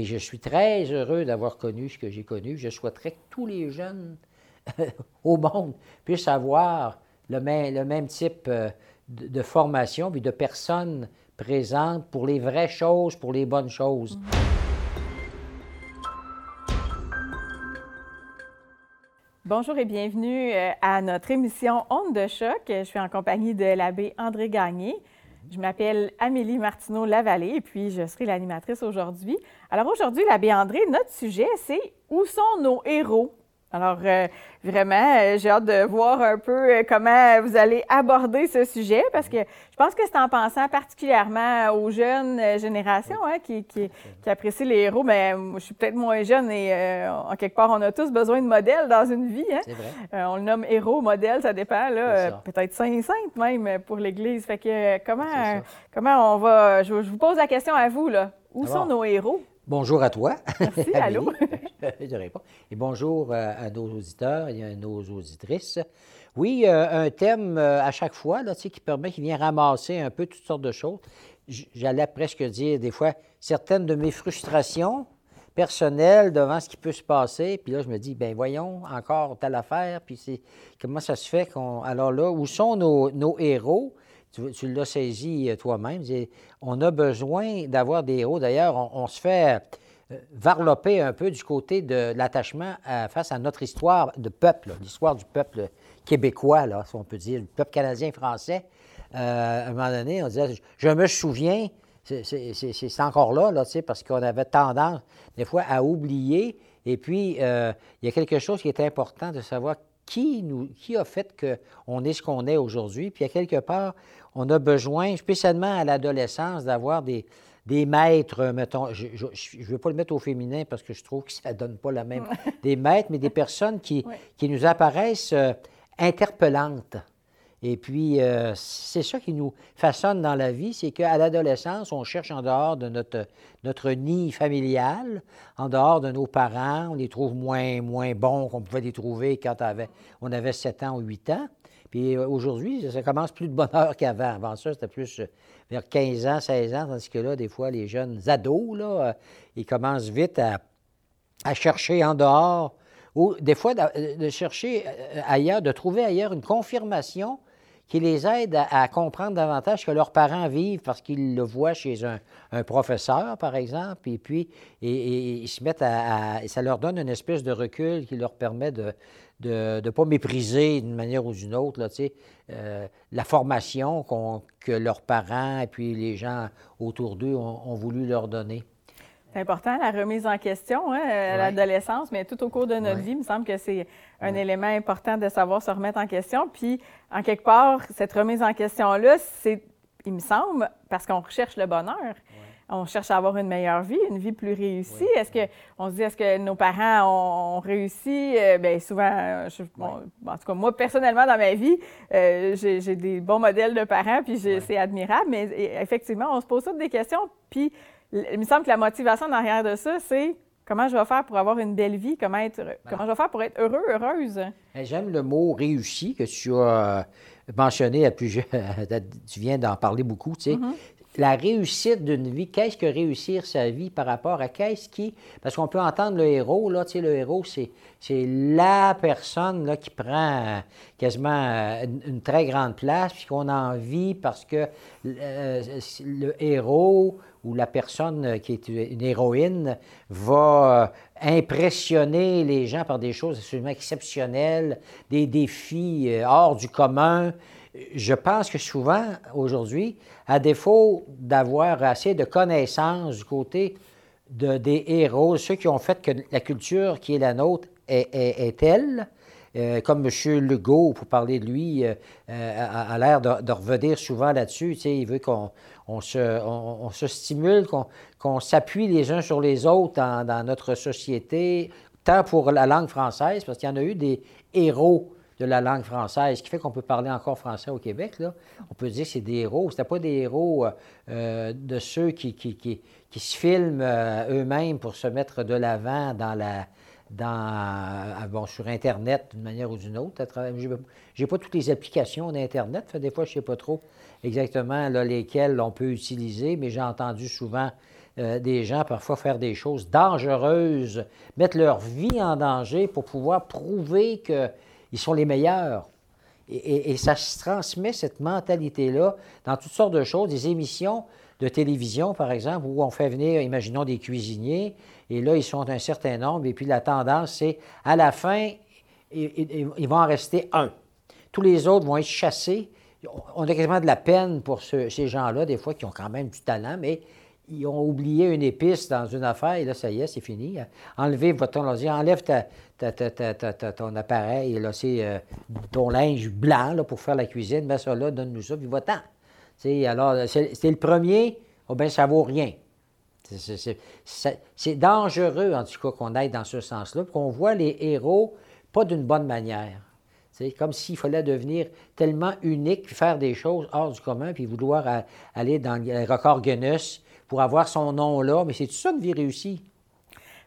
Et je suis très heureux d'avoir connu ce que j'ai connu. Je souhaiterais que tous les jeunes au monde puissent avoir le même, le même type euh, de, formation puis de personnes présentes pour les vraies choses, pour les bonnes choses. Bonjour et bienvenue euh, à notre émission Onde de choc. Je suis en compagnie de l'abbé André Gagné. Je m'appelle Amélie Martineau-Lavallée et puis je serai l'animatrice aujourd'hui. Alors aujourd'hui, l'abbé André, notre sujet, c'est où sont nos héros? Alors, euh, vraiment, euh, j'ai hâte de voir un peu euh, comment vous allez aborder ce sujet parce que je pense que c'est en pensant particulièrement aux jeunes générations hein, qui, qui, qui, apprécient les héros. Mais moi, je suis peut-être moins jeune et en quelque part, on a tous besoin de modèles dans une vie. Hein? C'est vrai. on le nomme héros, modèle, ça dépend. là, Peut-être saint sainte même pour l'Église. Fait que comment, comment on va. Je, je, vous pose la question à vous, là. Où Alors, sont nos héros? Bonjour à toi. Merci, allô? je réponds. Et bonjour euh, à nos auditeurs et à nos auditrices. Oui, euh, un thème euh, à chaque fois là, qui permet, qui vient ramasser un peu toutes sortes de choses. J'allais presque dire des fois certaines de mes frustrations personnelles devant ce qui peut se passer. Puis là, je me dis, ben voyons, encore telle affaire. Puis c'est comment ça se fait qu'on. Alors là, où sont nos, héros? Tu, tu l'as saisi toi-même. On a besoin d'avoir des héros. D'ailleurs, on, se fait varloper un peu du côté de l'attachement face à notre histoire de peuple, l'histoire du peuple québécois, là, si on peut dire, le peuple canadien-français. Euh, à un moment donné, on disait, je me souviens, c'est encore là, là parce qu'on avait tendance, des fois, à oublier. Et puis, euh, il y a quelque chose qui est important de savoir qui, nous, qui a fait qu'on est ce qu'on est aujourd'hui. Puis, à quelque part, on a besoin, spécialement à l'adolescence, d'avoir des, des maîtres, mettons, je ne veux pas le mettre au féminin parce que je trouve que ça ne donne pas la même. des maîtres, mais des personnes qui, qui nous apparaissent euh, interpellantes. Et puis, euh, c'est ça qui nous façonne dans la vie, c'est qu'à l'adolescence, on cherche en dehors de notre, notre nid familial, en dehors de nos parents, on les trouve moins, moins bons qu'on pouvait les trouver quand avait, on avait 7 ans ou 8 ans. Puis aujourd'hui, ça commence plus de bonne heure qu'avant. Avant ça, c'était plus vers 15 ans, 16 ans, tandis que là, des fois, les jeunes ados, là, ils commencent vite à, chercher en dehors, ou des fois de, chercher ailleurs, de trouver ailleurs une confirmation qui les aide à, comprendre davantage ce que leurs parents vivent parce qu'ils le voient chez un, professeur, par exemple, et puis ils se mettent à, à, Ça leur donne une espèce de recul qui leur permet de de ne pas mépriser d'une manière ou d'une autre là, euh, la formation qu que leurs parents et puis les gens autour d'eux ont, ont, voulu leur donner. C'est important, la remise en question hein, à ouais. l'adolescence, mais tout au cours de notre Ouais. vie, il me semble que c'est un Ouais. élément important de savoir se remettre en question. Puis, en quelque part, cette remise en question-là, c'est, il me semble, parce qu'on recherche le bonheur. On cherche à avoir une meilleure vie, une vie plus réussie. Oui. Est-ce que on se dit, est-ce que nos parents ont, ont réussi? Euh, bien, souvent, je, bon, en tout cas, moi, personnellement, dans ma vie, euh, j'ai des bons modèles de parents, puis c'est admirable. Mais effectivement, on se pose toutes des questions. Puis, il me semble que la motivation en arrière de ça, c'est comment je vais faire pour avoir une belle vie, comment, être, comment je vais faire pour être heureux, heureuse? J'aime le mot réussi que tu as mentionné à tu viens d'en parler beaucoup, tu sais. Mm-hmm. Mm -hmm. La réussite d'une vie, qu'est-ce que réussir sa vie par rapport à qu'est-ce qui. Parce qu'on peut entendre le héros, là, tu sais, le héros, c'est la personne là, qui prend quasiment une, une très grande place, puis qu'on a envie parce que euh, le héros ou la personne qui est une héroïne va impressionner les gens par des choses absolument exceptionnelles, des défis euh, hors du commun. Je pense que souvent, aujourd'hui, à défaut d'avoir assez de connaissances du côté de, des héros, ceux qui ont fait que la culture qui est la nôtre est, telle, euh, comme M. Legault, pour parler de lui, euh, a, a l'air de, de, revenir souvent là-dessus. Il veut qu'on on se, stimule, qu'on qu s'appuie les uns sur les autres dans, dans, notre société, tant pour la langue française, parce qu'il y en a eu des héros de la langue française, ce qui fait qu'on peut parler encore français au Québec. Là. On peut dire que c'est des héros. Ce pas des héros euh, de ceux qui, se filment euh, eux-mêmes pour se mettre de l'avant dans la, dans, sur Internet d'une manière ou d'une autre. Je n'ai pas toutes les applications d'Internet. Des fois, je ne sais pas trop exactement lesquelles on peut utiliser, mais j'ai entendu souvent euh, des gens parfois faire des choses dangereuses, mettre leur vie en danger pour pouvoir prouver qu'ils sont les meilleurs. Et, ça se transmet, cette mentalité-là, dans toutes sortes de choses, des émissions de télévision, par exemple, où on fait venir, imaginons, des cuisiniers, et là, ils sont un certain nombre, et puis la tendance, c'est à la fin, il, va en rester un. Tous les autres vont être chassés. On a quasiment de la peine pour ces gens-là, des fois, qui ont quand même du talent, mais ils ont oublié une épice dans une affaire et là, ça y est, c'est fini. Enlevez votre enlève ton appareil, là, c'est euh, ton linge blanc là, pour faire la cuisine, mets ça là, donne-nous ça, puis va-t'en. alors, c'est le premier, oh, ben ça vaut rien. C'est dangereux, en tout cas, qu'on aille dans ce sens-là, qu'on voit les héros pas d'une bonne manière. C'est comme s'il fallait devenir tellement unique, puis faire des choses hors du commun, puis vouloir aller dans le record Guinness pour avoir son nom là. Mais c'est tout ça une vie réussie.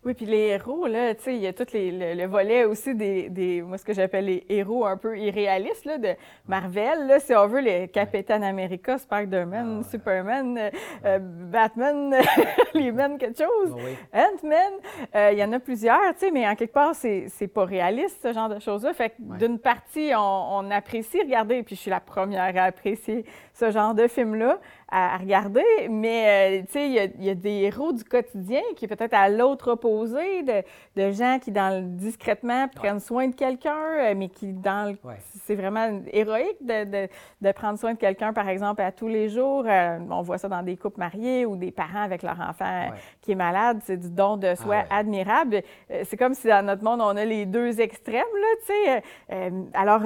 Oui, puis les héros, là, tu sais, il y a tout les, le, volet aussi des, des moi, ce que j'appelle les héros un peu irréalistes, là, de Marvel, là, si on veut, les Capitaine America, Spider-Man, ah, Superman, euh, euh, Batman, les Men quelque chose, ah Ant-Man, euh, il y en a plusieurs, tu sais, mais en quelque part, c'est, c'est pas réaliste, ce genre de choses-là. Fait que d'une partie, on, on apprécie regarder, puis je suis la première à apprécier ce genre de film-là à, regarder, mais euh, il y, a des héros du quotidien qui est peut-être à l'autre opposé de, gens qui, dans discrètement, prennent soin de quelqu'un, euh, mais qui, dans c'est vraiment héroïque de, prendre soin de quelqu'un, par exemple, à tous les jours. Euh, on voit ça dans des couples mariés ou des parents avec leur enfant qui est malade. C'est du don de soi ah admirable. C'est comme si dans notre monde, on a les deux extrêmes, là, tu sais. alors,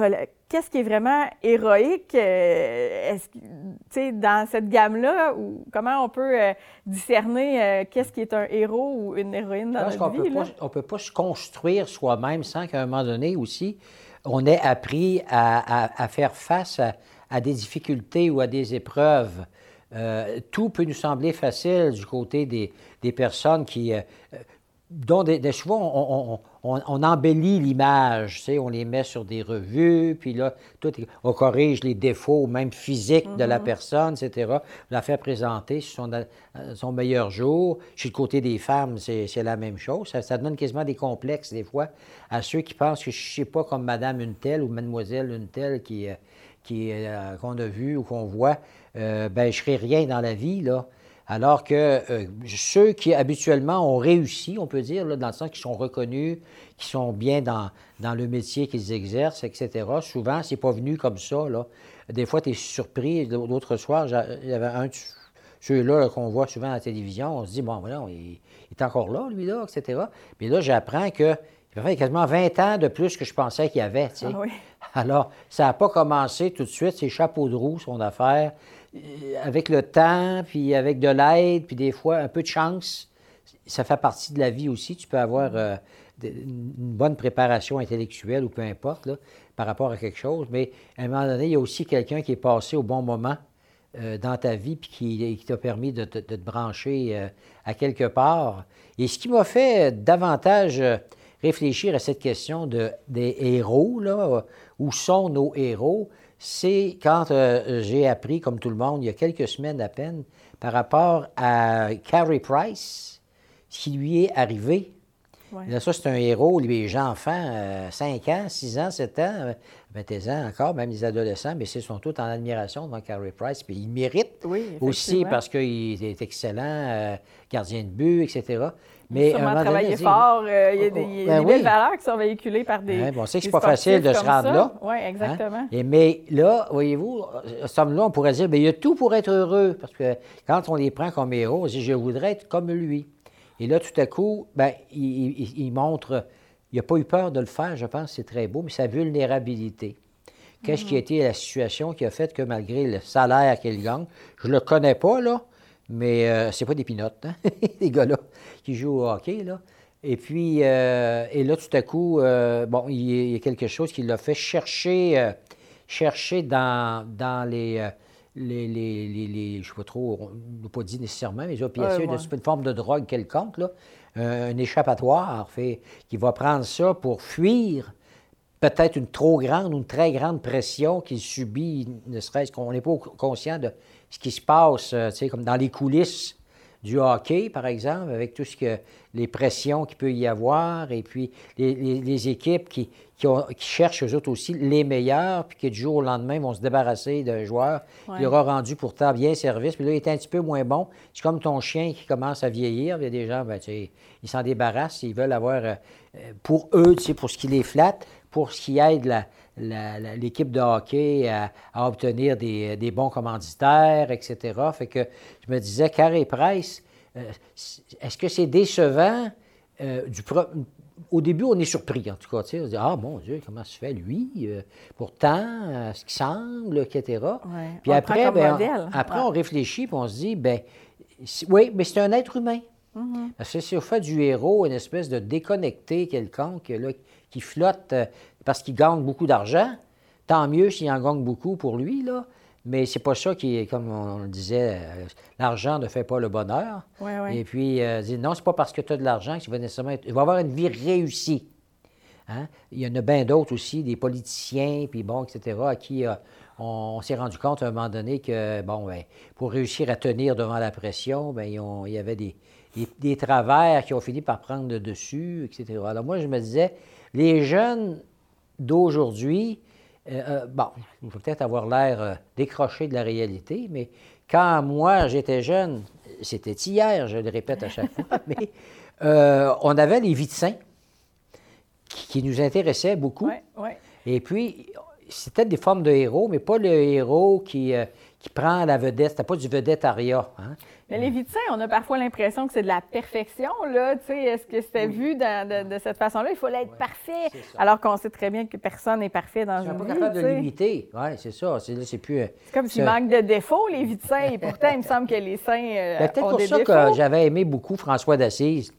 qu'est-ce qui est vraiment héroïque euh, dans cette gamme-là? Comment on peut euh, discerner euh, qu'est-ce qui est un héros ou une héroïne dans notre vie? on ne peut pas se construire soi-même sans qu'à un moment donné aussi, on ait appris à, faire face à, des difficultés ou à des épreuves. tout peut nous sembler facile du côté des, des personnes qui dont des, des on, embellit l'image, tu sais, on les met sur des revues, puis là, tout, on corrige les défauts, même physiques de la mm-hmm. personne, etc. On la fait présenter sur son, son, meilleur jour. Chez le côté des femmes, c'est la même chose. Ça, donne quasiment des complexes, des fois, à ceux qui pensent que je ne sais pas comme madame une telle ou mademoiselle une telle qui, euh, qui, euh, qu'on a vu ou qu'on voit, euh, ben je ne serai rien dans la vie, là. Alors que euh, ceux qui habituellement ont réussi, on peut dire, dans le sens qu'ils sont reconnus, qui sont bien dans, dans le métier qu'ils exercent, etc., souvent, c'est pas venu comme ça. Là. Des fois, tu es surpris. L'autre soir, il y avait un de ceux-là qu'on voit souvent à la télévision. On se dit, bon, voilà, il, est encore là, lui, là, etc. Mais là, j'apprends que il fait quasiment 20 ans de plus que je pensais qu'il y avait. Ah Alors, ça n'a pas commencé tout de suite, c'est chapeau de roue, son affaire. Euh, avec le temps, puis avec de l'aide, puis des fois un peu de chance, ça fait partie de la vie aussi. Tu peux avoir euh, une bonne préparation intellectuelle ou peu importe par rapport à quelque chose, mais à un moment donné, il y a aussi quelqu'un qui est passé au bon moment euh, dans ta vie puis qui, t'a permis de, te brancher à quelque part. Et ce qui m'a fait davantage réfléchir à cette question de, des héros, là, où sont nos héros, c'est quand euh, j'ai appris, comme tout le monde, il y a quelques semaines à peine, par rapport à Carrie Price, ce qui lui est arrivé. Là, ça, c'est un héros, les enfants, 5 euh, ans, 6 ans, 7 ans, 20 euh, ans encore, même les adolescents, mais ils sont tous en admiration devant Carrie Price. Puis il mérite aussi parce qu'il est excellent, gardien de but, etc. Mais sûrement travailler fort. Euh, il y a des, oh, oh, ben belles valeurs qui sont véhiculées par des. Hein, bon, on sait que c'est pas facile de se rendre là. Oui, exactement. Hein. Et, mais là, voyez-vous, somme-là, on pourrait dire, bien, il y a tout pour être heureux. Parce que quand on les prend comme héros, on dit, je voudrais être comme lui. Et là, tout à coup, ben, il, montre, il n'a pas eu peur de le faire, je pense, c'est très beau, mais sa vulnérabilité. Qu'est-ce qui a mm-hmm. été la situation qui a fait que malgré le salaire qu'il gagne, je ne le connais pas, là, mais euh, c'est pas des pinottes, hein, les gars-là qui jouent au hockey. Là. Et puis, euh, et là, tout à coup, euh, bon, il y a quelque chose qui l'a fait chercher, chercher dans, dans les, les, les, les, je ne sais pas trop, on n'a pas dit nécessairement, mais bien sûr, une forme de drogue quelconque, là, un échappatoire, fait, qui va prendre ça pour fuir peut-être une trop grande ou une très grande pression qu'il subit, ne serait-ce qu'on n'est pas conscient de ce qui se passe, euh, tu sais, comme dans les coulisses du hockey, par exemple, avec tout ce que les pressions qu'il peut y avoir, et puis les, équipes qui, qui, cherchent eux autres aussi les meilleurs, puis qui du jour au lendemain vont se débarrasser d'un joueur qui leur a rendu pourtant bien service, puis là, il est un petit peu moins bon. C'est comme ton chien qui commence à vieillir. Il y a des gens, ben, ils s'en débarrassent, ils veulent avoir, euh, pour eux, pour ce qui les flatte, pour ce qui aide l'équipe de hockey à, obtenir des, bons commanditaires, etc. Fait que je me disais, Carré Price, euh, est-ce que c'est décevant euh, du au début, on est surpris, en tout cas. On se dit, ah, mon Dieu, comment se fait, lui? Euh, pourtant, ce qui semble, etc. Puis après, ben, on, après on réfléchit, et on se dit, ben oui, mais c'est un être humain. Mm-hmm. Parce que si on fait du héros une espèce de déconnecté quelconque là, qui flotte parce qu'il gagne beaucoup d'argent, tant mieux s'il en gagne beaucoup pour lui, là. Mais c'est pas ça qui est, comme on le disait, euh, l'argent ne fait pas le bonheur. Et puis, euh, non, c'est pas parce que tu as de l'argent que tu vas nécessairement être, va avoir une vie réussie. Hein? Il y en a bien d'autres aussi, des politiciens, puis bon, etc., à qui euh, on, s'est rendu compte à un moment donné que, bon, ben, pour réussir à tenir devant la pression, bien, il y avait des, des, travers qui ont fini par prendre le dessus, etc. Alors moi, je me disais, les jeunes d'aujourd'hui, euh, euh, bon, il faut peut-être avoir l'air euh, décroché de la réalité, mais quand moi j'étais jeune, c'était hier, je le répète à chaque fois, mais on avait les vies de saints qui, nous intéressaient beaucoup. Et puis, c'était des formes de héros, mais pas le héros qui, qui prend la vedette. C'était pas du vedettariat. Hein? Mais les Vitins, on a parfois l'impression que c'est de la perfection. Là. Est-ce que c'était vu de, cette façon-là? Il fallait être parfait, alors qu'on sait très bien que personne n'est parfait dans une vie. pas capable de limiter. Oui, c'est ça. C'est, plus... Euh, c'est comme s'il manque de défauts, les Vitins. Et pourtant, il me semble que les saints euh, ben, Peut-être pour ça que j'avais aimé beaucoup François d'Assise.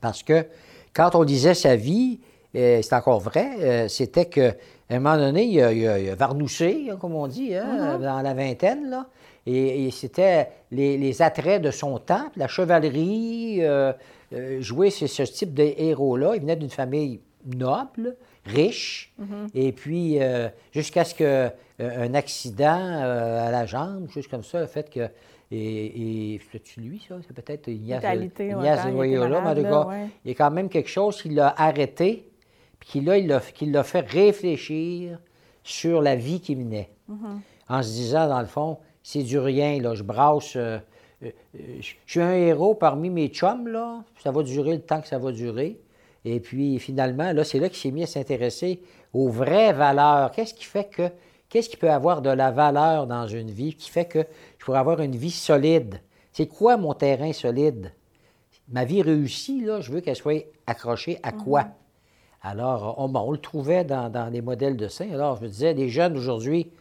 Parce que quand on disait sa vie, euh, c'est encore vrai, c'était que à un moment donné, il a, il hein, comme on dit, hein, mm-hmm. dans la vingtaine, là. Et, c'était les, attraits de son temps, la chevalerie, euh, euh, jouer ce, type de héros-là. Il venait d'une famille noble, riche, mm-hmm. et puis euh, jusqu'à ce qu'un accident à la jambe, juste comme ça, le fait que et, et c'est lui, ça? C'est peut-être Ignace, Ignace Loyola, mais il y a quand même quelque chose qui l'a arrêté puis là, il l'a fait réfléchir sur la vie qui menait. Mm-hmm. En se disant, dans le fond, c'est du rien, là, je brasse. Euh, euh, je suis un héros parmi mes chums, là. Ça va durer le temps que ça va durer. Et puis, finalement, là, c'est là qu'il s'est mis à s'intéresser aux vraies valeurs. Qu'est-ce qui fait que. Qu'est-ce qui peut avoir de la valeur dans une vie qui fait que je pourrais avoir une vie solide? C'est quoi mon terrain solide? Ma vie réussie, là, je veux qu'elle soit accrochée à quoi? Mm-hmm. Alors, on, le trouvait dans, dans, les modèles de saints. Alors, je me disais, les jeunes aujourd'hui,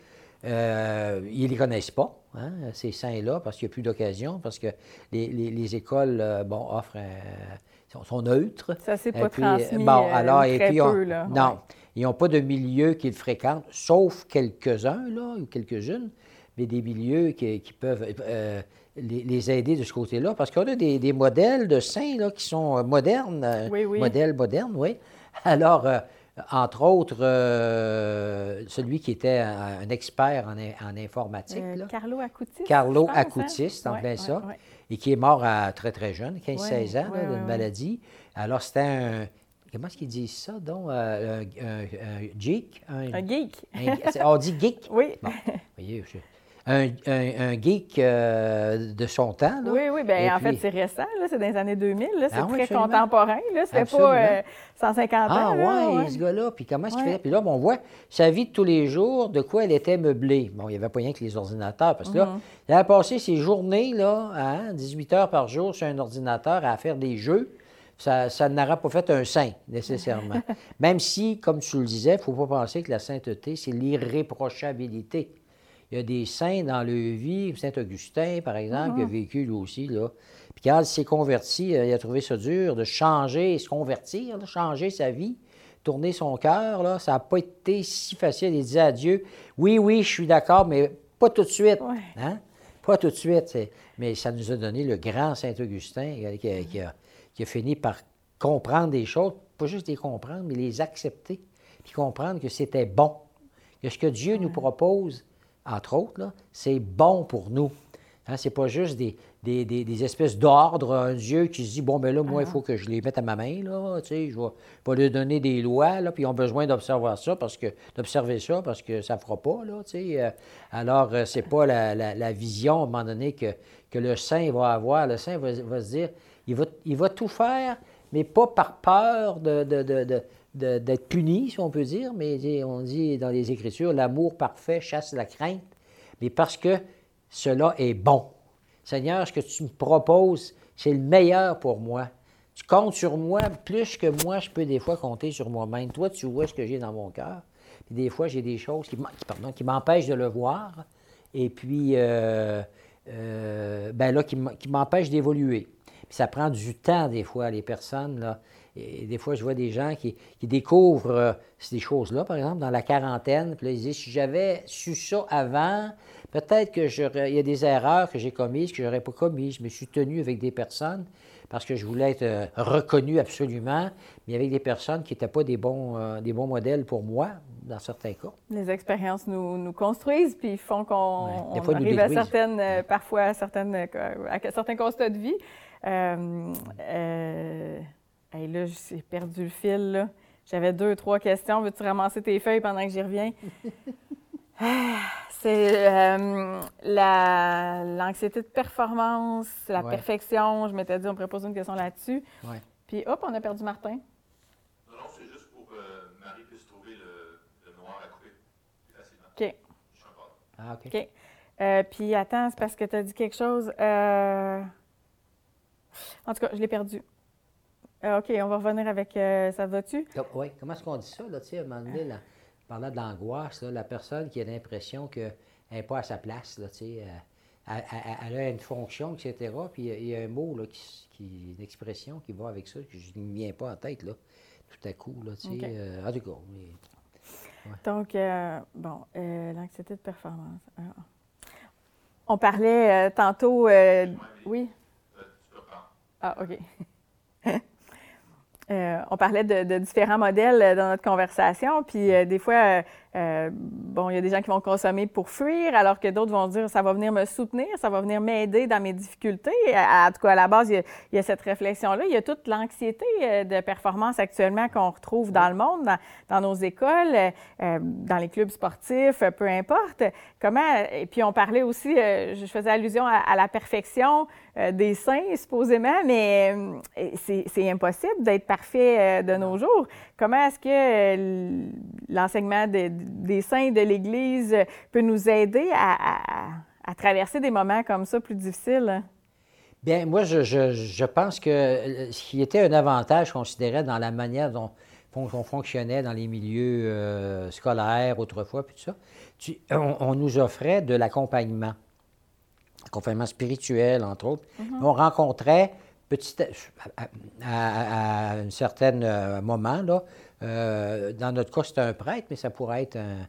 euh, ils ne les connaissent pas, hein, ces saints-là, parce qu'il n'y a plus d'occasion, parce que les, écoles euh, bon, offrent, sont, neutres. Ça, c'est pas transmis bon, euh, alors, et puis, Non, ils n'ont pas de milieu qu'ils fréquentent, sauf quelques-uns, là, ou quelques-unes, mais des milieux qui, peuvent les, aider de ce côté-là, parce qu'on a des, modèles de saints là, qui sont modernes, oui, oui. modèles modernes, oui. Alors, euh, entre autres, euh, celui qui était un, expert en, informatique. Euh, Carlo Acutis. Carlo Acutis, en plein ça. Et qui est mort à très, très jeune, 15-16 ans, d'une maladie. Alors, c'était un. Comment est-ce qu'ils disent ça, donc? un, geek? Un, geek. on dit geek? Oui. Bon, voyez, un, geek euh, de son temps. Oui, oui. Bien, en fait, c'est récent. C'est dans les années 2000. C'est ah très contemporain. C'était pas 150 euh, ah, ans. Ah, oui, ce gars-là. Puis comment est-ce qu'il fait? Puis là, on voit sa vie de tous les jours, de quoi elle était meublée. Bon, il n'y avait pas rien que les ordinateurs. Parce que là, mhm. il a passé ses journées, là, 18 heures par jour sur un ordinateur à faire des jeux. Ça, ça n'aura pas fait un saint, nécessairement. Même si, comme tu le disais, il ne faut pas penser que la sainteté, c'est l'irréprochabilité. Il y a des saints dans le vie, Saint-Augustin, par exemple, qui a ah. vécu lui aussi. Là. Puis quand il s'est converti, euh, il a trouvé ça dur de changer, se convertir, de changer sa vie, tourner son cœur. Là. Ça n'a pas été si facile. Il disait à Dieu Oui, oui, je suis d'accord, mais pas tout de suite. Hein? Pas tout de suite. Mais ça nous a donné le grand Saint-Augustin euh, qui, a, fini par comprendre des choses, pas juste les comprendre, mais les accepter, puis comprendre que c'était bon, que ce que Dieu nous propose, entre autres, c'est bon pour nous. Hein, c'est pas juste des, des, espèces d'ordres, un Dieu qui se dit, bon, ben là, moi, il ah. faut que je les mette à ma main, là, tu sais, je vais, leur donner des lois, là, puis ils ont besoin d'observer ça, parce que, d'observer ça, parce que ça fera pas, là, tu sais. Euh. alors, euh, c'est pas la, vision, à un moment donné, que, que le saint va avoir. Le saint va, se dire, il va, il va tout faire, mais pas par peur de, d'être puni, si on peut dire, mais on dit dans les Écritures, l'amour parfait chasse la crainte, mais parce que cela est bon. Seigneur, ce que tu me proposes, c'est le meilleur pour moi. Tu comptes sur moi plus que moi, je peux des fois compter sur moi-même. Toi, tu vois ce que j'ai dans mon cœur. Des fois, j'ai des choses qui, m'empêchent de le voir. Et puis, euh, euh, ben là, qui m'empêchent d'évoluer. Ça prend du temps, des fois, les personnes. Là. Et des fois, je vois des gens qui, découvrent euh, ces choses-là, par exemple, dans la quarantaine. Puis là, ils disent si j'avais su ça avant, Peut-être qu'il y a des erreurs que j'ai commises, que je n'aurais pas commises. Je me suis tenu avec des personnes parce que je voulais être euh, reconnu absolument, mais avec des personnes qui n'étaient pas des bons, euh, des bons modèles pour moi, dans certains cas. Les expériences nous, construisent, puis font qu'on arrive à certaines, euh, parfois à, certaines, à certains constats de vie. Euh, là, j'ai perdu le fil. J'avais deux, trois questions. Veux-tu ramasser tes feuilles pendant que j'y reviens? C'est euh, l'anxiété de performance, la perfection. Je m'étais dit, on pourrait poser une question là-dessus. Puis hop, on a perdu Martin. Non, non, c'est juste pour que euh, Marie puisse trouver le, noir à couper plus facilement. OK. Je suis Ah, OK. OK. Euh, puis attends, c'est parce que tu as dit quelque chose. En tout cas, je l'ai perdu. OK, on va revenir avec. ça va-tu? Oui. Comment est-ce qu'on dit ça, là, tu sais, à un moment donné, là? parlant de l'angoisse, la personne qui a l'impression qu'elle n'est pas à sa place, là, elle, elle, a une fonction, etc. Puis il y a un mot, là, qui, une expression qui va avec ça, que je ne me viens pas en tête, là, tout à coup. Là, okay. euh, en tout cas, Donc, euh, bon, euh, l'anxiété de performance. Ah. On parlait euh, tantôt. oui. Ah, OK. Euh, on parlait de, différents modèles euh, dans notre conversation, puis euh, des fois, bon, il y a des gens qui vont consommer pour fuir, alors que d'autres vont dire ça va venir me soutenir, ça va venir m'aider dans mes difficultés. en tout cas, à la base, il y a, cette réflexion-là. Il y a toute l'anxiété de performance actuellement qu'on retrouve dans le monde, dans, nos écoles, dans les clubs sportifs, peu importe. Comment Et puis on parlait aussi, je faisais allusion à la perfection, euh, des saints, supposément, mais euh, c'est impossible d'être parfait euh, de nos jours. Comment est-ce que l'enseignement des saints de l'Église peut nous aider à, traverser des moments comme ça plus difficiles? Bien, moi, je, pense que ce qui était un avantage, considéré dans la manière dont on fonctionnait dans les milieux scolaires autrefois, puis tout ça, on, nous offrait de l'accompagnement accompagnement spirituel, entre autres. Mhm. On rencontrait à, un certain euh, moment, là, euh, dans notre cas, c'était un prêtre, mais ça pourrait être un,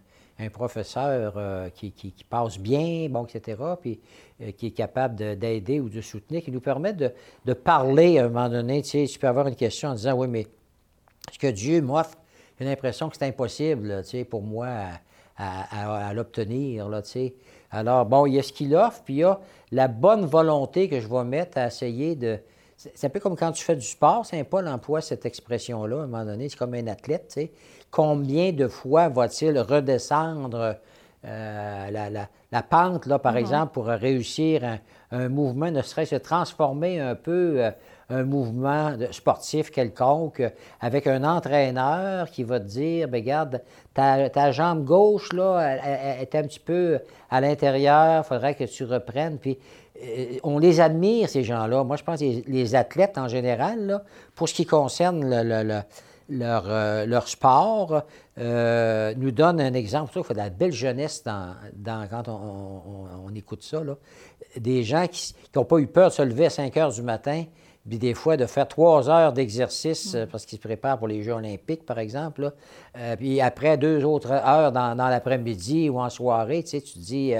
professeur euh, qui, passe bien, bon, etc., puis qui est capable d'aider ou de soutenir, qui nous permet de, parler à un moment donné. Tu sais, peux avoir une question en disant, oui, mais ce que Dieu m'offre, j'ai l'impression que c'est impossible, tu sais, pour moi à, l'obtenir, tu sais. Alors, bon, il y a ce qu'il offre, puis il y a la bonne volonté que je vais mettre à essayer de. C'est un peu comme quand tu fais du sport, c'est pas l'emploi cette expression-là, à un moment donné, c'est comme un athlète, tu sais. Combien de fois va-t-il redescendre euh, la, pente, là, par mm-hmm. exemple, pour réussir un, mouvement, ne serait-ce que transformer un peu euh, un mouvement sportif quelconque avec un entraîneur qui va te dire, ben, regarde, ta, jambe gauche, là, elle, est un petit peu à l'intérieur, il faudrait que tu reprennes. Puis euh, on les admire, ces gens-là. Moi, je pense que les, athlètes en général, là, pour ce qui concerne leur, euh, leur, sport, euh, nous donnent un exemple. Il faut de la belle jeunesse dans, quand on, écoute ça. Là. Des gens qui n'ont pas eu peur de se lever à 5 heures du matin puis des fois de faire trois heures d'exercice euh, parce qu'ils se préparent pour les Jeux olympiques, par exemple. Euh, puis après deux autres heures dans, l'après-midi ou en soirée, tu sais, tu te dis,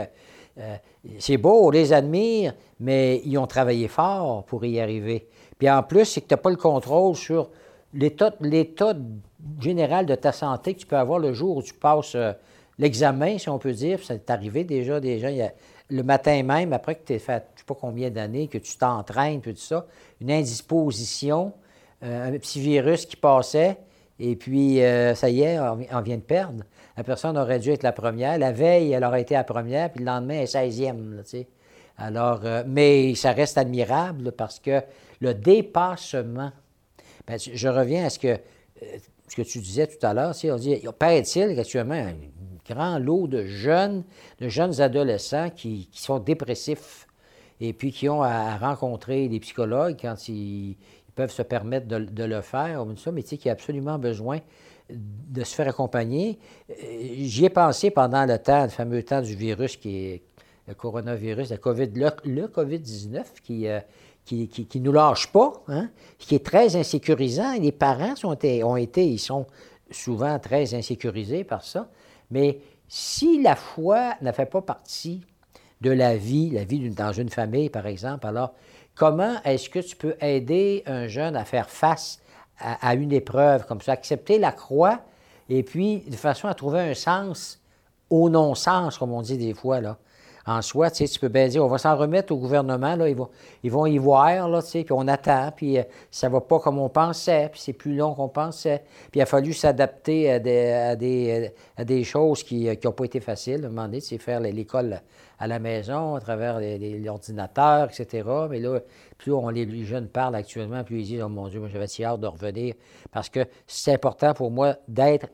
euh, c'est beau, on les admire, mais ils ont travaillé fort pour y arriver. Puis en plus, c'est que tu n'as pas le contrôle sur l'état, général de ta santé que tu peux avoir le jour où tu passes l'examen, si on peut dire. Ça arrivé déjà, déjà, le matin même, après que tu fait je ne sais pas combien d'années, que tu t'entraînes, tout ça, une indisposition, un petit virus qui passait, et puis ça y est, on, vient de perdre. La personne aurait dû être la première. La veille, elle aurait été la première, puis le lendemain, elle est 16e. tu sais. Alors, mais ça reste admirable parce que le dépassement, ben, je reviens à ce que ce que tu disais tout à l'heure, on dit, paraît-il qu'actuellement, un grand lot de jeunes, de jeunes adolescents qui, sont dépressifs et puis qui ont à rencontrer des psychologues quand ils, peuvent se permettre de, le faire, mais qui ont absolument besoin de se faire accompagner. Euh, j'y ai pensé pendant le temps, le fameux temps du virus qui est le coronavirus, la COVID, le, COVID-19 qui, euh, qui, qui, nous lâche pas, hein, qui est très insécurisant. Les parents sont, ont été, ils sont souvent très insécurisés par ça. Mais si la foi ne fait pas partie de la vie, la vie dans une famille, par exemple, alors comment est-ce que tu peux aider un jeune à faire face à, une épreuve comme ça, accepter la croix et puis de façon à trouver un sens au non-sens, comme on dit des fois, là en soi, tu, sais, tu peux bien dire, on va s'en remettre au gouvernement, là, ils, vont, ils vont y voir, là, tu sais, puis on attend, puis euh, ça va pas comme on pensait, puis c'est plus long qu'on pensait. Puis il a fallu s'adapter à des, à des, choses qui n'ont euh, pas été faciles. À un moment donné, faire l'école à la maison, à travers l'ordinateur, etc. Mais là, plus on, les jeunes parlent actuellement, plus ils disent, oh mon Dieu, moi j'avais si hâte de revenir, parce que c'est important pour moi d'être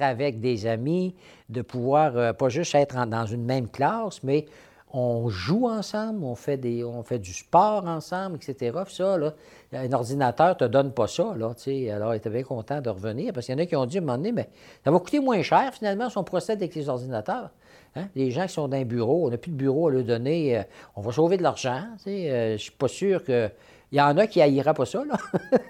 avec des amis, de pouvoir euh, pas juste être dans une même classe, mais on joue ensemble, on fait, du sport ensemble, etc. ça, là, un ordinateur ne te donne pas ça. Alors, il était bien content de revenir parce qu'il y en a qui ont dit à un moment donné, mais ça va coûter moins cher finalement si on procède avec les ordinateurs. Hein. Les gens qui sont dans un bureau, on n'a plus de bureau à leur donner, euh, on va sauver de l'argent. Euh, je ne suis pas sûr que. Il y en a qui haïraient pas ça, là,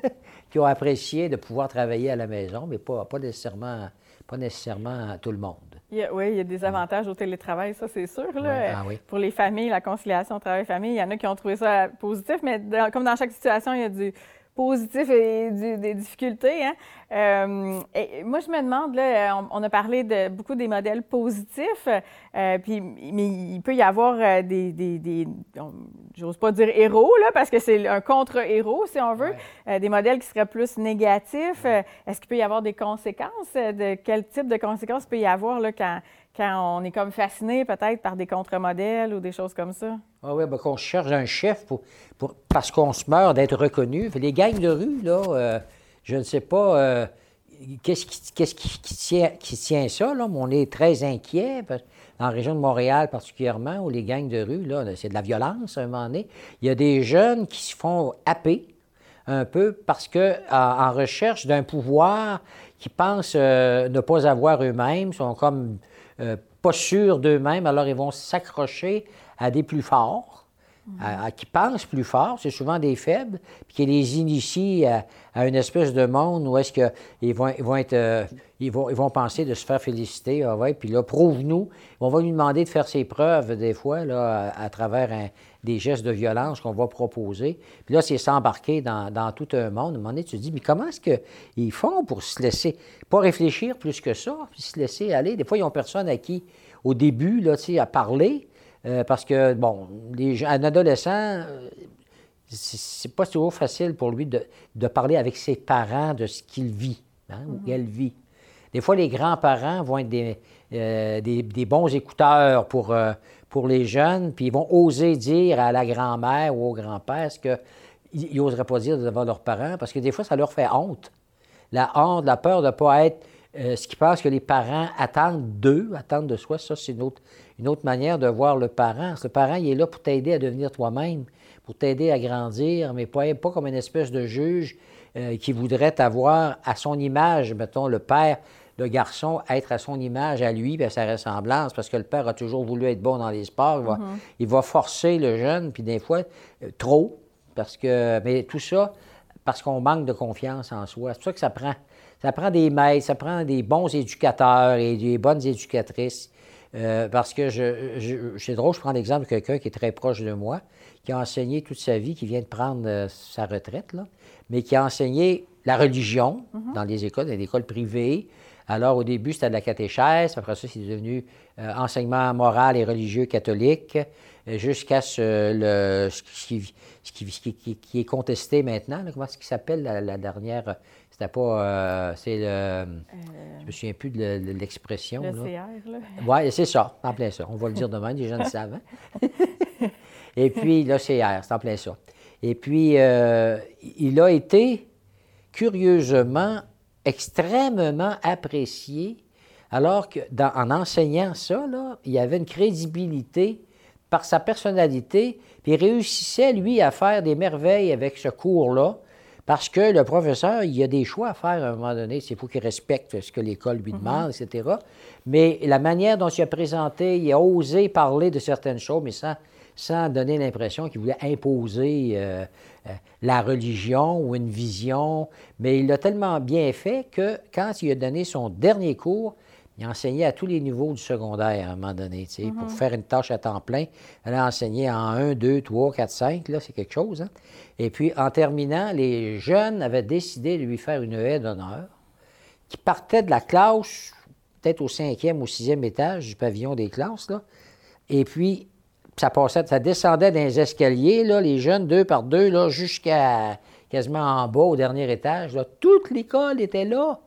qui ont apprécié de pouvoir travailler à la maison, mais pas, pas nécessairement pas nécessairement tout le monde. Oui, il y a des avantages au télétravail, ça c'est sûr. Là. Ah Pour les familles, la conciliation travail-famille, il y en a qui ont trouvé ça positif, mais comme dans chaque situation, il y a du positif et des difficultés. Hein. Euh, et moi, je me demande, là, on, a parlé de beaucoup des modèles positifs, euh, puis, mais il peut y avoir euh, des, des, j'ose pas dire héros, là, parce que c'est un contre-héros, si on veut, des modèles qui seraient plus négatifs. Est-ce qu'il peut y avoir des conséquences? De quel type de conséquences peut y avoir là, quand, quand on est comme fasciné peut-être par des contre-modèles ou des choses comme ça? Ah oui, bien, qu'on cherche un chef pour, pour parce qu'on se meurt d'être reconnu. Les gangs de rue, là, euh, je ne sais pas euh, qu'est-ce qui, qui, tient, qui tient ça, là, mais on est très inquiet. dans la région de Montréal particulièrement, où les gangs de rue, là, c'est de la violence à un moment donné. Il y a des jeunes qui se font happer un peu parce que en, recherche d'un pouvoir qui pensent euh, ne pas avoir eux-mêmes, sont comme euh, pas sûrs d'eux-mêmes, alors ils vont s'accrocher à des plus forts, à, qui pensent plus fort, c'est souvent des faibles, puis qui les initient à, une espèce de monde où est-ce qu'ils vont, ils vont être... Euh, ils vont, ils vont penser de se faire féliciter, ah ouais, puis là, prouve-nous. On va lui demander de faire ses preuves, des fois, là, à, travers des gestes de violence qu'on va proposer. Puis là, c'est s'embarquer dans, dans, tout un monde. À un moment donné, tu te dis, mais comment est-ce qu'ils font pour se laisser, pas réfléchir plus que ça, puis se laisser aller? Des fois, ils n'ont personne à qui, au début, là, tu sais, à parler, euh, parce que, bon, les, un adolescent, euh, c'est pas toujours facile pour lui de, de, parler avec ses parents de ce qu'il vit, hein, ou qu'elle mm-hmm. vit. Des fois, les grands-parents vont être des, euh, des, bons écouteurs pour, pour les jeunes, puis ils vont oser dire à la grand-mère ou au grand-père ce qu'ils n'oseraient pas dire devant leurs parents, parce que des fois, ça leur fait honte. La honte, la peur de ne pas être ce qui passe que les parents attendent d'eux, attendent de soi, ça, c'est une autre, manière de voir le parent. Le parent, il est là pour t'aider à devenir toi-même, pour t'aider à grandir, mais pas, comme une espèce de juge euh, qui voudrait t'avoir à son image, mettons, le père, le garçon, être à son image, à lui, à sa ressemblance, parce que le père a toujours voulu être bon dans les sports. Il va, mm-hmm. forcer le jeune, puis des fois, euh, trop, parce que, mais tout ça, parce qu'on manque de confiance en soi. C'est pour ça que ça prend, ça prend des maîtres, ça prend des bons éducateurs et des bonnes éducatrices euh, parce que je, c'est drôle, je prends l'exemple de quelqu'un qui est très proche de moi, qui a enseigné toute sa vie, qui vient de prendre euh, sa retraite, là, mais qui a enseigné la religion mhm. dans les écoles, dans les écoles privées. Alors, au début, c'était de la catéchèse. Après ça, c'est devenu euh, enseignement moral et religieux catholique. jusqu'à ce, le, ce, qui, ce, qui, qui, est contesté maintenant. comment est-ce qu'il s'appelle la, dernière? C'était pas. Euh, c'est le. Euh, je me souviens plus de l'expression. Le CR, là. Oui, c'est ça, en plein ça. On va le dire demain, les gens le savent. Hein. Et puis, le CR, c'est en plein ça. Et puis, euh, il a été curieusement extrêmement apprécié, alors qu'en enseignant ça, là, il avait une crédibilité par sa personnalité, puis il réussissait, lui, à faire des merveilles avec ce cours-là, parce que le professeur, il a des choix à faire à un moment donné. C'est faut qu'il respecte ce que l'école lui mhm. demande, etc. Mais la manière dont il a présenté, il a osé parler de certaines choses, mais sans, sans donner l'impression qu'il voulait imposer euh, euh, la religion ou une vision. Mais il l'a tellement bien fait que quand il a donné son dernier cours, il enseignait à tous les niveaux du secondaire à un moment donné. Pour mhm. faire une tâche à temps plein, il a enseigné en 1, 2, 3, 4, 5, là, c'est quelque chose. Hein. Et puis, en terminant, les jeunes avaient décidé de lui faire une haie d'honneur qui partait de la classe, peut-être au cinquième ou sixième étage du pavillon des classes. Là. Et puis, ça passait, ça descendait dans les escaliers, là, les jeunes, deux par deux, là, jusqu'à quasiment en bas, au dernier étage. Là. Toute l'école était là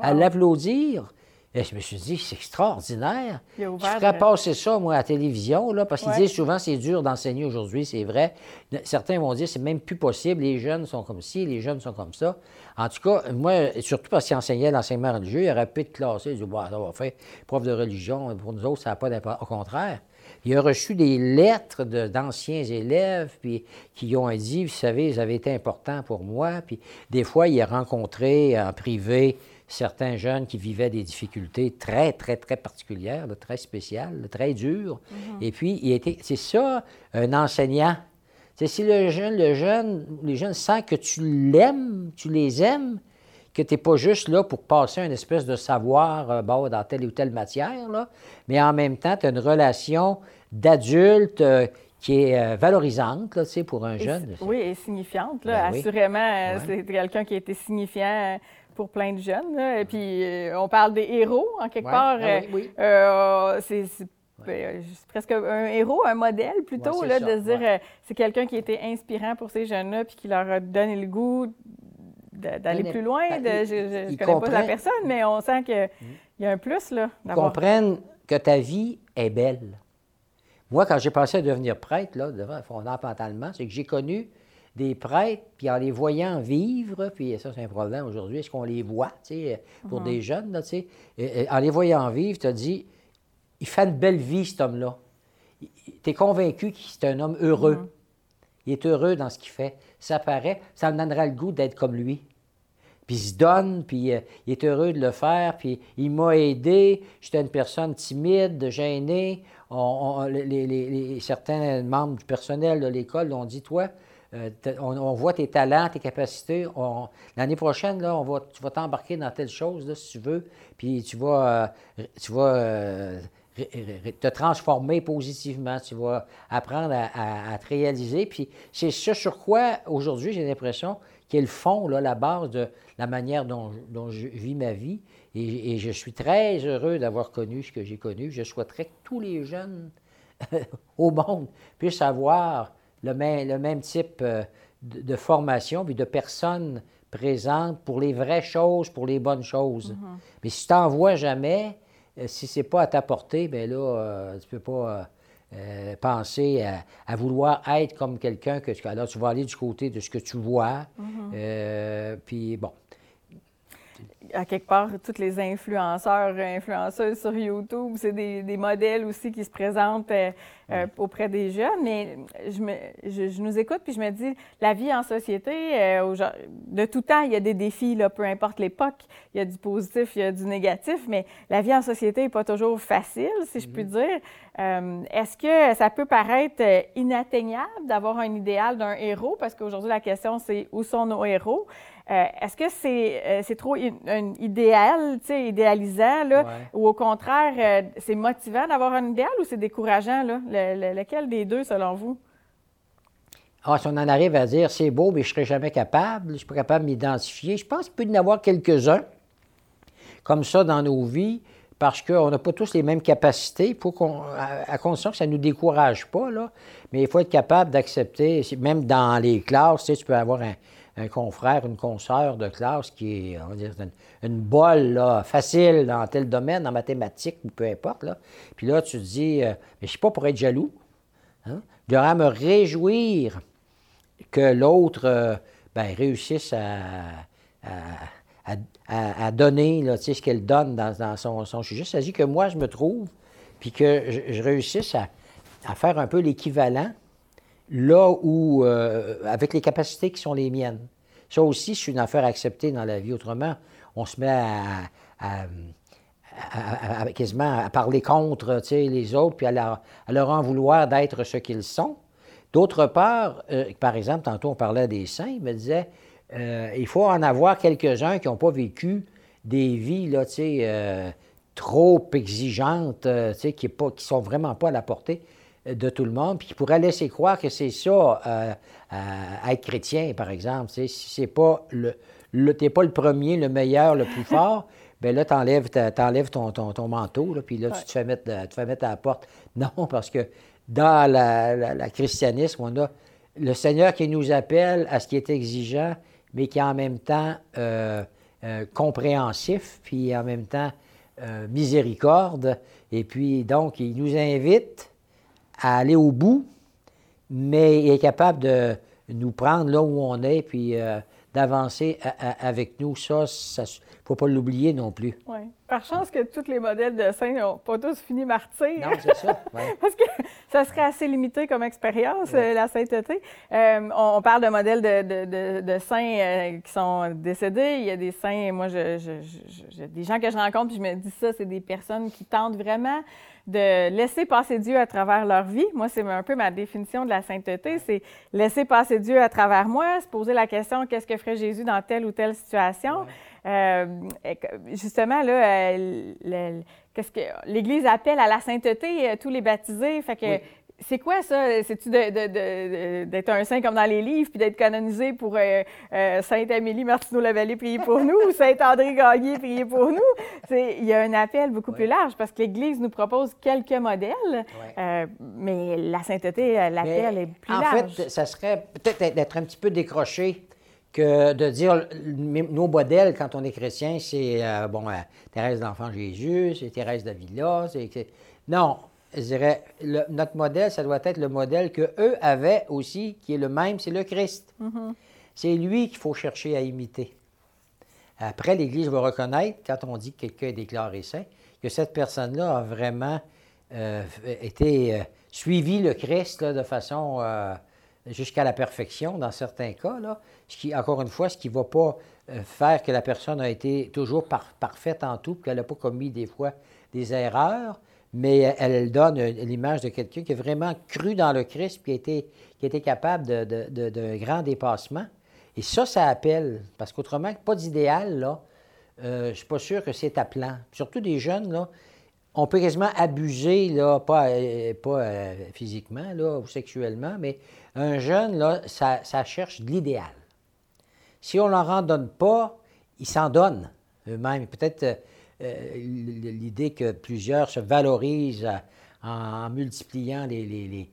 à l'applaudir. Et je me suis dit, c'est extraordinaire. Je ferais passer ça, moi, à la télévision, là, parce qu'ils disent souvent c'est dur d'enseigner aujourd'hui, c'est vrai. Certains vont dire c'est même plus possible, les jeunes sont comme ci, les jeunes sont comme ça. En tout cas, moi, surtout parce qu'ils enseignaient l'enseignement religieux, il aurait pu être classé, ils disent, bon, ça va faire prof de religion, pour nous autres, ça n'a pas d'importance. Au contraire. Il a reçu des lettres d'anciens élèves puis, qui ont dit, vous savez, ils avaient été importants pour moi. Puis des fois, il a rencontré en privé certains jeunes qui vivaient des difficultés très, très, très particulières, très spéciales, très dures. Mhm. Et puis, il était, c'est ça, un enseignant. C'est si le jeune, le jeune, les jeunes sentent que tu l'aimes, tu les aimes, que tu n'es pas juste là pour passer une espèce de savoir euh, dans telle ou telle matière, là, mais en même temps, tu as une relation d'adulte euh, qui est euh, valorisante là, pour un jeune. oui, et signifiante. Là, ben Assurément, c'est quelqu'un qui a été signifiant pour plein de jeunes. Et puis, euh, on parle des héros, en quelque part. Ah euh, c'est ben, presque un héros, un modèle plutôt, là, de se dire euh, c'est quelqu'un qui a été inspirant pour ces jeunes-là puis qui leur a donné le goût d'aller plus loin. Ben, je ne connais pas la personne, mais on sent qu'il y a un plus. là. Ils comprennent que ta vie est belle. Moi, quand j'ai pensé à devenir prêtre, là, fondamentalement, c'est que j'ai connu des prêtres, puis en les voyant vivre, puis ça, c'est un problème aujourd'hui, est-ce qu'on les voit, tu sais, pour mhm. des jeunes, tu sais, en les voyant vivre, tu as dit, il fait une belle vie, cet homme-là. Tu es convaincu que c'est un homme heureux. Il est heureux dans ce qu'il fait. Ça paraît, ça me donnera le goût d'être comme lui. Puis il se donne, puis euh, il est heureux de le faire, puis il m'a aidé. J'étais une personne timide, gênée. les, certains membres du personnel de l'école ont dit Toi, euh, on, voit tes talents, tes capacités. L'année prochaine, là, on va, tu vas t'embarquer dans telle chose, si tu veux, puis tu vas, euh, tu vas euh, te transformer positivement, tu vas apprendre à, te réaliser. Puis c'est ce sur quoi, aujourd'hui, j'ai l'impression, qu'il le fond, là, la base de la manière dont, je vis ma vie. Et, et je suis très heureux d'avoir connu ce que j'ai connu. Je souhaiterais que tous les jeunes au monde puissent avoir le même, le même type euh, de, formation, puis de personnes présentes pour les vraies choses, pour les bonnes choses. Mm-hmm. Mais si tu n'en vois jamais, euh, si ce n'est pas à ta portée, bien là, euh, tu ne peux pas penser à, vouloir être comme quelqu'un que tu... Alors, tu vas aller du côté de ce que tu vois. Mm-hmm. puis bon, à quelque part, tous les influenceurs, influenceuses sur YouTube, c'est des, modèles aussi qui se présentent euh, euh, auprès des jeunes. Mais je, me, je, nous écoute puis je me dis, la vie en société, euh, de tout temps, il y a des défis, là, peu importe l'époque. Il y a du positif, il y a du négatif, mais la vie en société n'est pas toujours facile, si je puis mhm. dire. Est-ce que ça peut paraître inatteignable d'avoir un idéal d'un héros? Parce qu'aujourd'hui, la question, c'est où sont nos héros? Euh, est-ce que c'est euh, trop un idéal, idéalisant, là, ou au contraire, euh, c'est motivant d'avoir un idéal ou c'est décourageant? Là? lequel des deux, selon vous? Ah, si on en arrive à dire c'est beau, mais je ne serai jamais capable, je ne suis pas capable de m'identifier, je pense qu'il peut y en avoir quelques-uns comme ça dans nos vies, parce qu'on n'a pas tous les mêmes capacités, pour qu'on, à, condition que ça ne nous décourage pas, là. mais il faut être capable d'accepter, même dans les classes, tu, sais, tu peux avoir un, confrère, une consoeur de classe qui est, on va dire, une, bolle facile dans tel domaine, en mathématiques ou peu importe. Là. Puis là, tu te dis, euh, mais je ne suis pas pour être jaloux. Hein? Je devrais me réjouir que l'autre euh, ben, réussisse à, à, donner ce qu'elle donne dans, son, son, sujet. Ça dit que moi, je me trouve, puis que je, réussisse à, faire un peu l'équivalent là où, euh, avec les capacités qui sont les miennes. Ça aussi, c'est une affaire acceptée dans la vie. Autrement, on se met à, quasiment à parler contre les autres, puis à leur, en vouloir d'être ce qu'ils sont. D'autre part, euh, par exemple, tantôt on parlait des saints, il me disait, euh, il faut en avoir quelques-uns qui n'ont pas vécu des vies trop exigeantes, qui ne sont vraiment pas à la portée de tout le monde, puis qui pourraient laisser croire que c'est ça, être chrétien, par exemple. Si c'est pas le, le pas le premier, le meilleur, le plus fort, bien là, tu enlèves, ton, ton, manteau, puis là, tu, te fais mettre, tu te fais mettre à la porte. Non, parce que dans le christianisme, on a le Seigneur qui nous appelle à ce qui est exigeant, mais qui est en même temps euh, euh, compréhensif, puis en même temps euh, miséricorde. Et puis, donc, il nous invite à aller au bout, mais il est capable de nous prendre là où on est, puis d'avancer avec nous. Ça, ça ne faut pas l'oublier non plus. Oui. Par chance que tous les modèles de saints n'ont pas tous fini martyrs. Non, c'est ça. Parce que ça serait assez limité comme expérience, euh, la sainteté. Euh, on, parle de modèles de, de, saints euh, qui sont décédés. Il y a des saints, moi, je, je, des gens que je rencontre, puis je me dis ça, c'est des personnes qui tentent vraiment de laisser passer Dieu à travers leur vie. Moi, c'est un peu ma définition de la sainteté, c'est laisser passer Dieu à travers moi, se poser la question qu'est-ce que ferait Jésus dans telle ou telle situation? Euh, justement, là, euh, qu'est-ce que l'Église appelle à la sainteté euh, tous les baptisés. Fait que c'est quoi ça? C'est-tu d'être un saint comme dans les livres, puis d'être canonisé pour Sainte Amélie Martineau-Lavallée, prier pour nous, ou Saint-André Gagné, prier pour nous? Il y a un appel beaucoup plus large parce que l'Église nous propose quelques modèles, mais la sainteté, l'appel est plus large. En fait, ça serait peut-être d'être un petit peu décroché que de dire nos modèles quand on est chrétien, c'est euh, bon, euh, Thérèse d'Enfant Jésus, c'est Thérèse d'Avila. C'est, non, je dirais, notre modèle, ça doit être le modèle que eux avaient aussi, qui est le même, c'est le Christ. Mm-hmm. C'est lui qu'il faut chercher à imiter. Après, l'Église va reconnaître, quand on dit que quelqu'un est déclaré saint, que cette personne-là a vraiment euh, été suivi le Christ de façon jusqu'à la perfection dans certains cas. Là, ce qui, encore une fois, ce qui ne va pas euh, faire que la personne a été toujours parfaite en tout, qu'elle n'a pas commis des fois des erreurs, mais elle donne l'image de quelqu'un qui a vraiment cru dans le Christ, qui été, qui capable d'un de, de, grand dépassement. Et ça, ça appelle, parce qu'autrement, pas d'idéal, là, euh, je ne suis pas sûr que c'est appelant. Surtout des jeunes, là, on peut quasiment abuser, là, pas, euh, pas physiquement là, ou sexuellement, mais un jeune, là, ça, ça cherche de l'idéal. Si on ne leur en donne pas, ils s'en donnent eux-mêmes. Peut-être euh, euh, l'idée que plusieurs se valorisent en, multipliant les, les,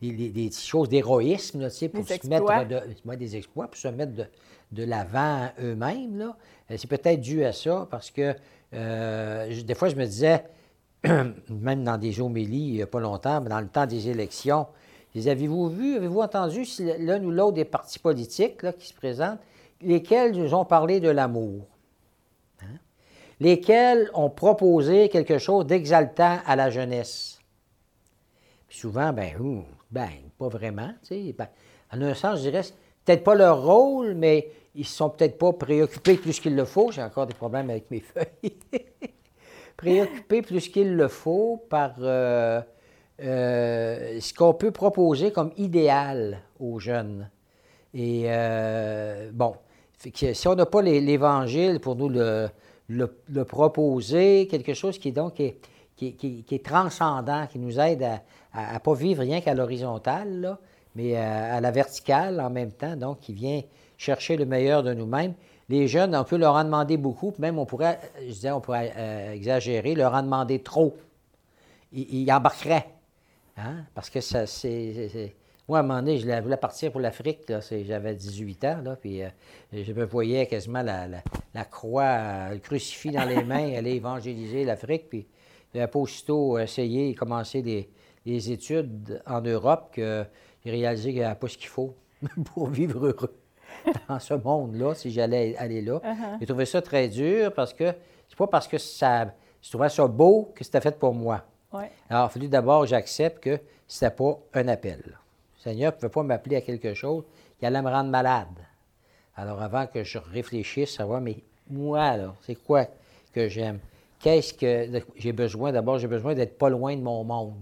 les, choses d'héroïsme, pour se mettre de, des exploits, pour se mettre de, l'avant eux-mêmes. Euh, c'est peut-être dû à ça, parce que des fois, je me disais, même dans des homélies, il n'y a pas longtemps, mais dans le temps des élections, les avez-vous vu, avez-vous entendu si l'un ou l'autre des partis politiques qui se présentent, lesquels nous ont parlé de l'amour? Lesquels ont proposé quelque chose d'exaltant à la jeunesse? souvent, ben, ben, pas vraiment. Ben, en un sens, je dirais, peut-être pas leur rôle, mais ils ne sont peut-être pas préoccupés plus qu'il le faut. J'ai encore des problèmes avec mes feuilles. préoccupés plus qu'il le faut par euh, euh, ce qu'on peut proposer comme idéal aux jeunes. Et euh, bon, si on n'a pas l'Évangile pour nous le, le, proposer, quelque chose qui est donc qui est, transcendant, qui nous aide à ne pas vivre rien qu'à l'horizontale, mais à, la verticale en même temps, donc qui vient chercher le meilleur de nous-mêmes. Les jeunes, on peut leur en demander beaucoup, même on pourrait, je disais, on pourrait euh, exagérer, leur en demander trop. Ils, embarqueraient. Hein? Parce que c'est. Moi, à un moment donné, je voulais partir pour l'Afrique. J'avais 18 ans, là, puis euh, je me voyais quasiment la, la, croix, euh, le crucifix dans les mains, aller évangéliser l'Afrique. Puis j'avais pas aussitôt essayé de commencer des, études en Europe que j'ai réalisé qu'il n'y avait pas ce qu'il faut pour vivre heureux dans ce monde-là, si j'allais aller là. Uh-huh. J'ai trouvé ça très dur parce que c'est pas parce que ça, je trouvais ça beau que c'était fait pour moi. Alors, il a fallu d'abord que j'accepte que ce n'était pas un appel. Seigneur ne pouvait pas m'appeler à quelque chose qui allait me rendre malade. Alors, avant que je réfléchisse, savoir, mais moi, là, c'est quoi que j'aime? Qu'est-ce que j'ai besoin? D'abord, j'ai besoin d'être pas loin de mon monde.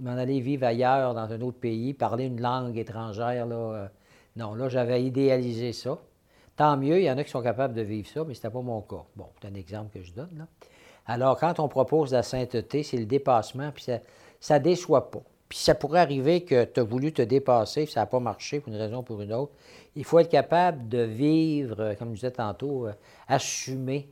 M'en aller vivre ailleurs, dans un autre pays, parler une langue étrangère, là, euh, non, là, j'avais idéalisé ça. Tant mieux, il y en a qui sont capables de vivre ça, mais ce n'était pas mon cas. Bon, c'est un exemple que je donne. Là. Alors, quand on propose la sainteté, c'est le dépassement, puis ça ne déçoit pas. Puis ça pourrait arriver que tu as voulu te dépasser, puis ça n'a pas marché pour une raison ou pour une autre. Il faut être capable de vivre, euh, comme je disais tantôt, euh, assumer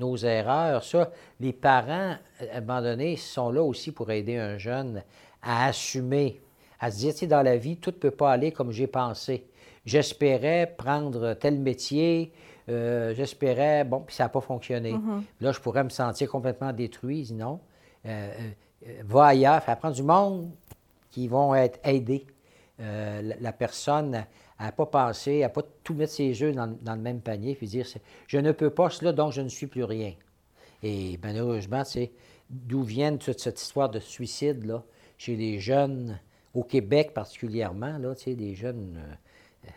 nos erreurs. Ça, les parents, à un moment donné, sont là aussi pour aider un jeune à assumer, à se dire, tu sais, dans la vie, tout ne peut pas aller comme j'ai pensé. J'espérais prendre tel métier, euh, j'espérais, bon, puis ça n'a pas fonctionné. Mm-hmm. Là, je pourrais me sentir complètement détruit, non. Euh, euh, va ailleurs, faire prendre du monde qui vont être aidés. La, personne n'a pas pensé, n'a pas tout mettre ses jeux dans, le même panier, puis dire je ne peux pas cela, donc je ne suis plus rien. Et malheureusement, c'est d'où vient toute cette histoire de suicide là, chez les jeunes, au Québec particulièrement, là, des jeunes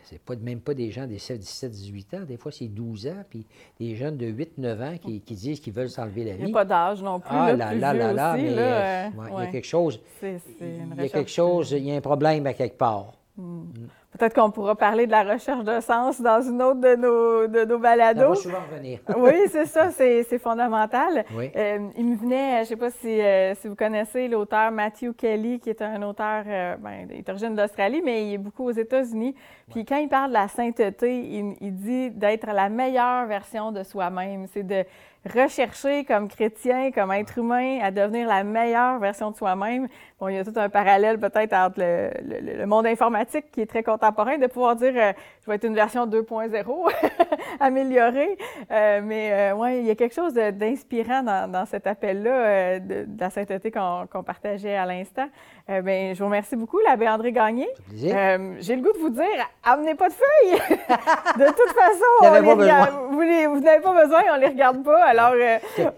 c'est pas, même pas des gens des 17, 18 ans, des fois c'est 12 ans, puis des jeunes de 8, 9 ans qui, disent qu'ils veulent s'enlever la vie. Il n'y a pas d'âge non plus. Ah là, là, là, là, mais euh, il y a quelque chose. il y a quelque chose, il y a un problème à quelque part. Hmm. Hmm. Peut-être qu'on pourra parler de la recherche de sens dans une autre de nos, de nos balados. Ça va souvent revenir. oui, c'est ça, c'est fondamental. Euh, il me venait, je ne sais pas si, euh, si vous connaissez l'auteur Matthew Kelly, qui est un auteur, euh, ben, il est origine d'Australie, mais il est beaucoup aux États-Unis. Puis quand il parle de la sainteté, il, il dit d'être la meilleure version de soi-même. C'est de rechercher comme chrétien, comme être humain, à devenir la meilleure version de soi-même. Bon, il y a tout un parallèle peut-être entre le, monde informatique qui est très contemporain, de pouvoir dire euh, je vais être une version 2.0 améliorée. Euh, mais euh, ouais, il y a quelque chose d'inspirant dans, cet appel-là de, la sainteté qu'on partageait à l'instant. ben, je vous remercie beaucoup, l'abbé André Gagné. J'ai le goût de vous dire, amenez pas de feuilles. de toute façon, vous, vous n'avez pas besoin, on les regarde pas. Alors,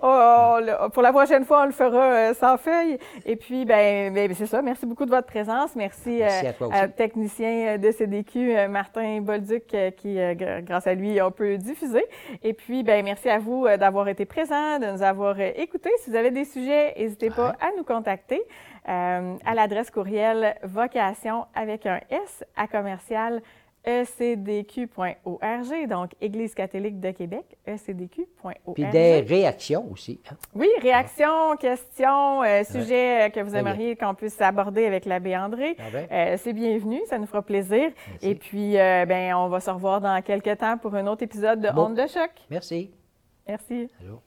euh, pour la prochaine fois, on le fera euh, sans feuilles. Et puis, ben, ben, c'est ça. Merci beaucoup de votre présence. Merci, euh, à, technicien de CDQ, Martin Bolduc, qui, grâce à lui, on peut diffuser. Et puis, ben, merci à vous d'avoir été présent, de nous avoir écoutés. Si vous avez des sujets, n'hésitez pas à nous contacter à l'adresse courriel vocation avec un S à commercial ecdq.org, donc Église catholique de Québec, ecdq.org. Puis des réactions aussi. Hein? Oui, réactions, questions, euh, sujets que vous aimeriez qu'on puisse aborder avec l'abbé André. Ah ben. euh, c'est bienvenu, ça nous fera plaisir. Et puis, euh, ben, on va se revoir dans quelques temps pour un autre épisode de Honte de choc. Merci. Merci. Allô?